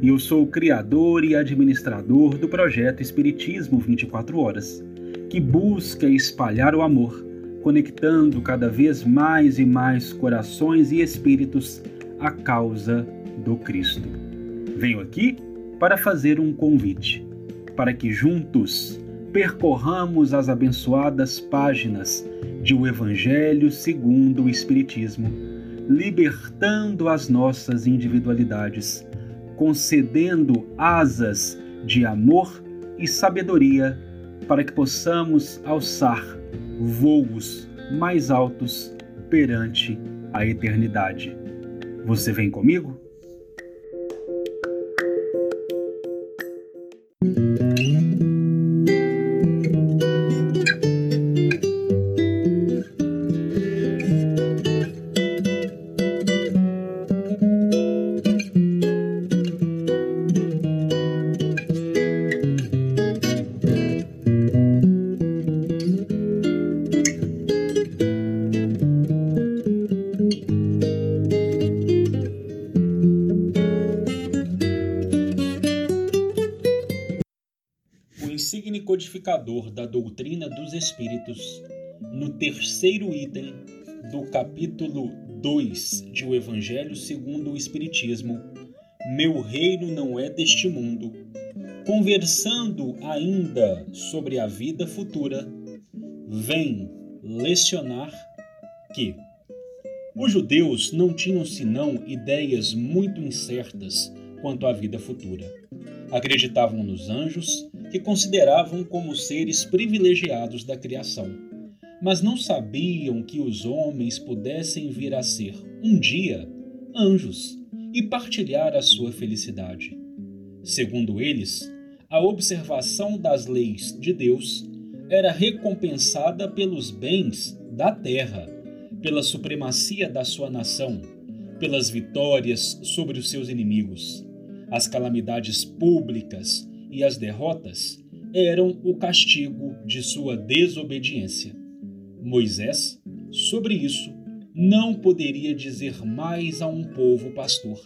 e eu sou o criador e administrador do projeto Espiritismo 24 Horas, que busca espalhar o amor, conectando cada vez mais e mais corações e espíritos à causa do Cristo. Venho aqui para fazer um convite, para que juntos percorramos as abençoadas páginas de O Evangelho segundo o Espiritismo, libertando as nossas individualidades concedendo asas de amor e sabedoria para que possamos alçar voos mais altos perante a eternidade. Você vem comigo? Codificador da doutrina dos Espíritos, no terceiro item do capítulo 2 de O Evangelho segundo o Espiritismo, Meu reino não é deste mundo, conversando ainda sobre a vida futura, vem lecionar que os judeus não tinham senão ideias muito incertas quanto à vida futura. Acreditavam nos anjos que consideravam como seres privilegiados da criação, mas não sabiam que os homens pudessem vir a ser, um dia, anjos e partilhar a sua felicidade. Segundo eles, a observação das leis de Deus era recompensada pelos bens da terra, pela supremacia da sua nação, pelas vitórias sobre os seus inimigos. As calamidades públicas e as derrotas eram o castigo de sua desobediência. Moisés, sobre isso, não poderia dizer mais a um povo pastor,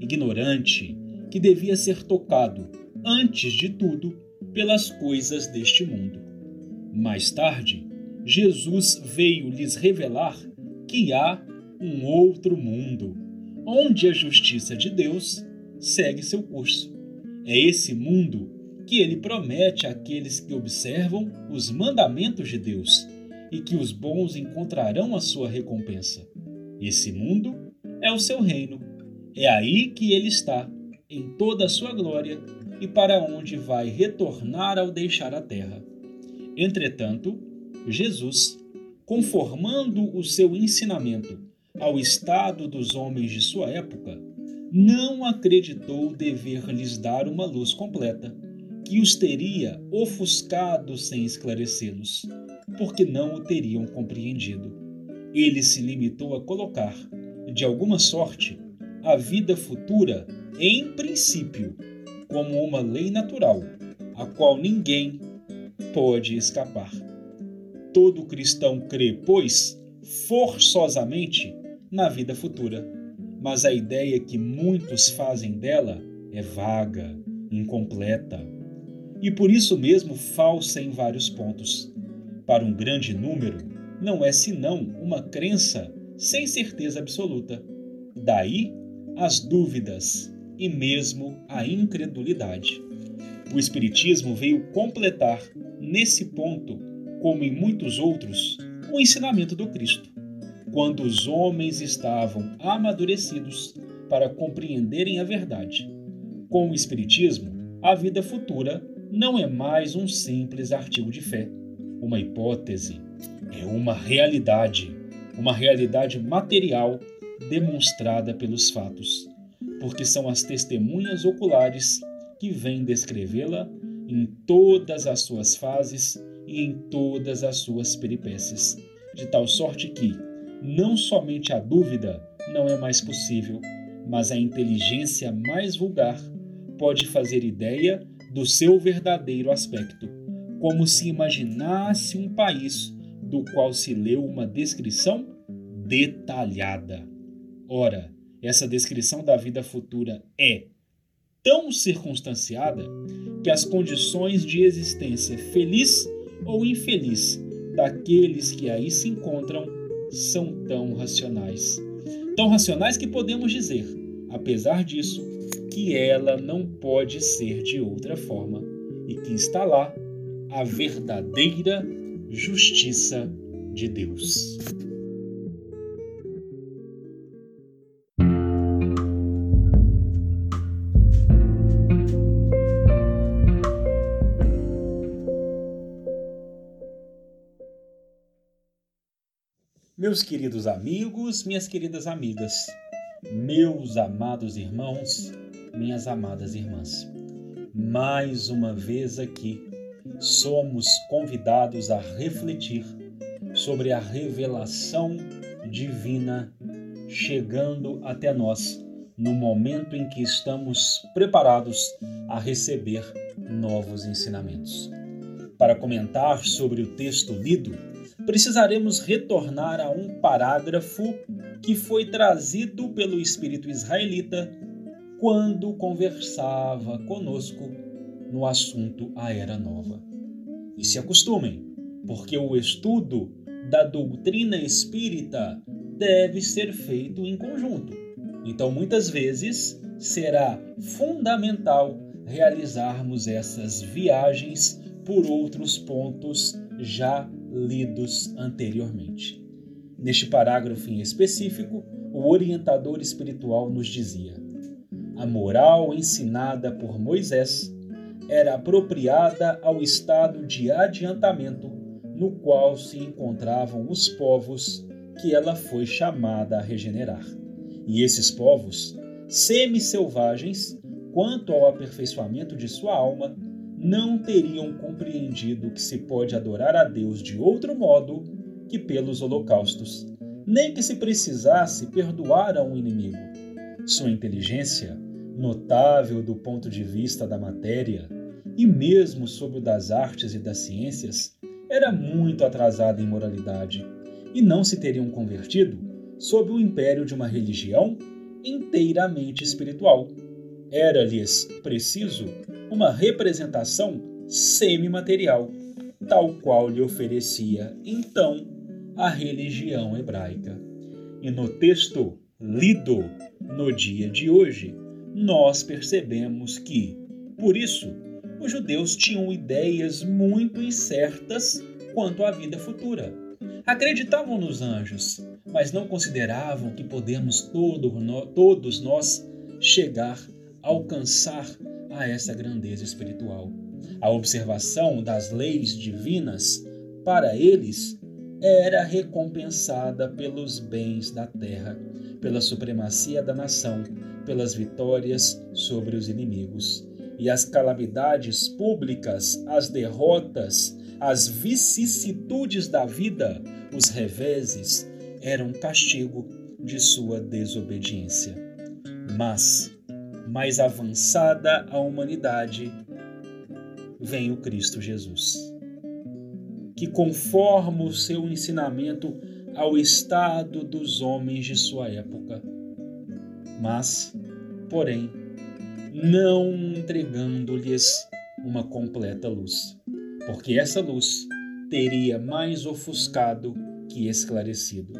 ignorante, que devia ser tocado, antes de tudo, pelas coisas deste mundo. Mais tarde, Jesus veio lhes revelar que há um outro mundo, onde a justiça de Deus segue seu curso é esse mundo que ele promete àqueles que observam os mandamentos de Deus e que os bons encontrarão a sua recompensa. Esse mundo é o seu reino. É aí que ele está, em toda a sua glória, e para onde vai retornar ao deixar a terra. Entretanto, Jesus, conformando o seu ensinamento ao estado dos homens de sua época, não acreditou dever lhes dar uma luz completa, que os teria ofuscado sem esclarecê-los, porque não o teriam compreendido. Ele se limitou a colocar, de alguma sorte, a vida futura em princípio, como uma lei natural, a qual ninguém pode escapar. Todo cristão crê, pois, forçosamente na vida futura mas a ideia que muitos fazem dela é vaga, incompleta e por isso mesmo falsa em vários pontos. Para um grande número, não é senão uma crença sem certeza absoluta. Daí as dúvidas e mesmo a incredulidade. O Espiritismo veio completar, nesse ponto, como em muitos outros, o ensinamento do Cristo quando os homens estavam amadurecidos para compreenderem a verdade. Com o Espiritismo, a vida futura não é mais um simples artigo de fé, uma hipótese, é uma realidade, uma realidade material demonstrada pelos fatos. porque são as testemunhas oculares que vêm descrevê-la em todas as suas fases e em todas as suas peripécias, de tal sorte que não somente a dúvida não é mais possível, mas a inteligência mais vulgar pode fazer ideia do seu verdadeiro aspecto, como se imaginasse um país do qual se leu uma descrição detalhada. Ora, essa descrição da vida futura é tão circunstanciada que as condições de existência feliz ou infeliz daqueles que aí se encontram são tão racionais. Tão racionais que podemos dizer, apesar disso, que ela não pode ser de outra forma e que está lá a verdadeira justiça de Deus. Meus queridos amigos, minhas queridas amigas, meus amados irmãos, minhas amadas irmãs, mais uma vez aqui somos convidados a refletir sobre a revelação divina chegando até nós no momento em que estamos preparados a receber novos ensinamentos. Para comentar sobre o texto lido, precisaremos retornar a um parágrafo que foi trazido pelo espírito israelita quando conversava conosco no assunto A Era Nova. E se acostumem, porque o estudo da doutrina espírita deve ser feito em conjunto. Então, muitas vezes, será fundamental realizarmos essas viagens por outros pontos já lidos anteriormente. Neste parágrafo em específico, o orientador espiritual nos dizia: a moral ensinada por Moisés era apropriada ao estado de adiantamento no qual se encontravam os povos que ela foi chamada a regenerar. E esses povos, semi-selvagens quanto ao aperfeiçoamento de sua alma, não teriam compreendido que se pode adorar a Deus de outro modo que pelos holocaustos, nem que se precisasse perdoar a um inimigo. Sua inteligência, notável do ponto de vista da matéria e mesmo sob o das artes e das ciências, era muito atrasada em moralidade e não se teriam convertido sob o império de uma religião inteiramente espiritual. Era-lhes preciso uma representação semimaterial, tal qual lhe oferecia então a religião hebraica. E no texto lido no dia de hoje, nós percebemos que, por isso, os judeus tinham ideias muito incertas quanto à vida futura. Acreditavam nos anjos, mas não consideravam que podemos todo, todos nós chegar, alcançar a essa grandeza espiritual. A observação das leis divinas, para eles, era recompensada pelos bens da terra, pela supremacia da nação, pelas vitórias sobre os inimigos. E as calamidades públicas, as derrotas, as vicissitudes da vida, os reveses, eram castigo de sua desobediência. Mas mais avançada a humanidade, vem o Cristo Jesus, que conforma o seu ensinamento ao estado dos homens de sua época, mas, porém, não entregando-lhes uma completa luz, porque essa luz teria mais ofuscado que esclarecido.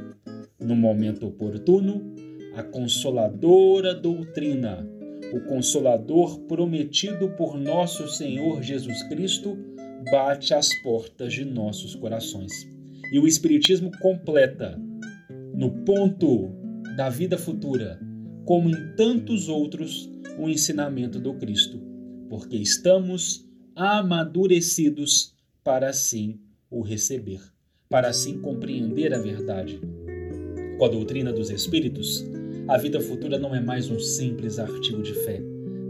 No momento oportuno, a consoladora doutrina o Consolador prometido por nosso Senhor Jesus Cristo bate às portas de nossos corações. E o Espiritismo completa, no ponto da vida futura, como em tantos outros, o ensinamento do Cristo, porque estamos amadurecidos para assim o receber, para assim compreender a verdade. Com a doutrina dos Espíritos, A vida futura não é mais um simples artigo de fé,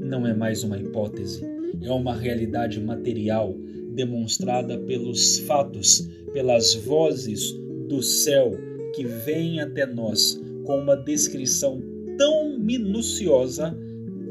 não é mais uma hipótese, é uma realidade material demonstrada pelos fatos, pelas vozes do céu que vêm até nós com uma descrição tão minuciosa,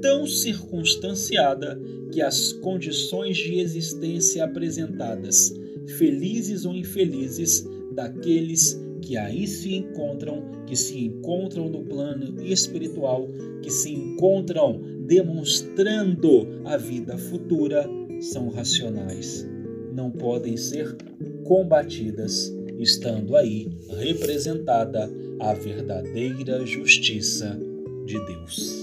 tão circunstanciada, que as condições de existência apresentadas, felizes ou infelizes, daqueles que aí se encontram, que se encontram no plano espiritual, que se encontram demonstrando a vida futura, são racionais. Não podem ser combatidas, estando aí representada a verdadeira justiça de Deus.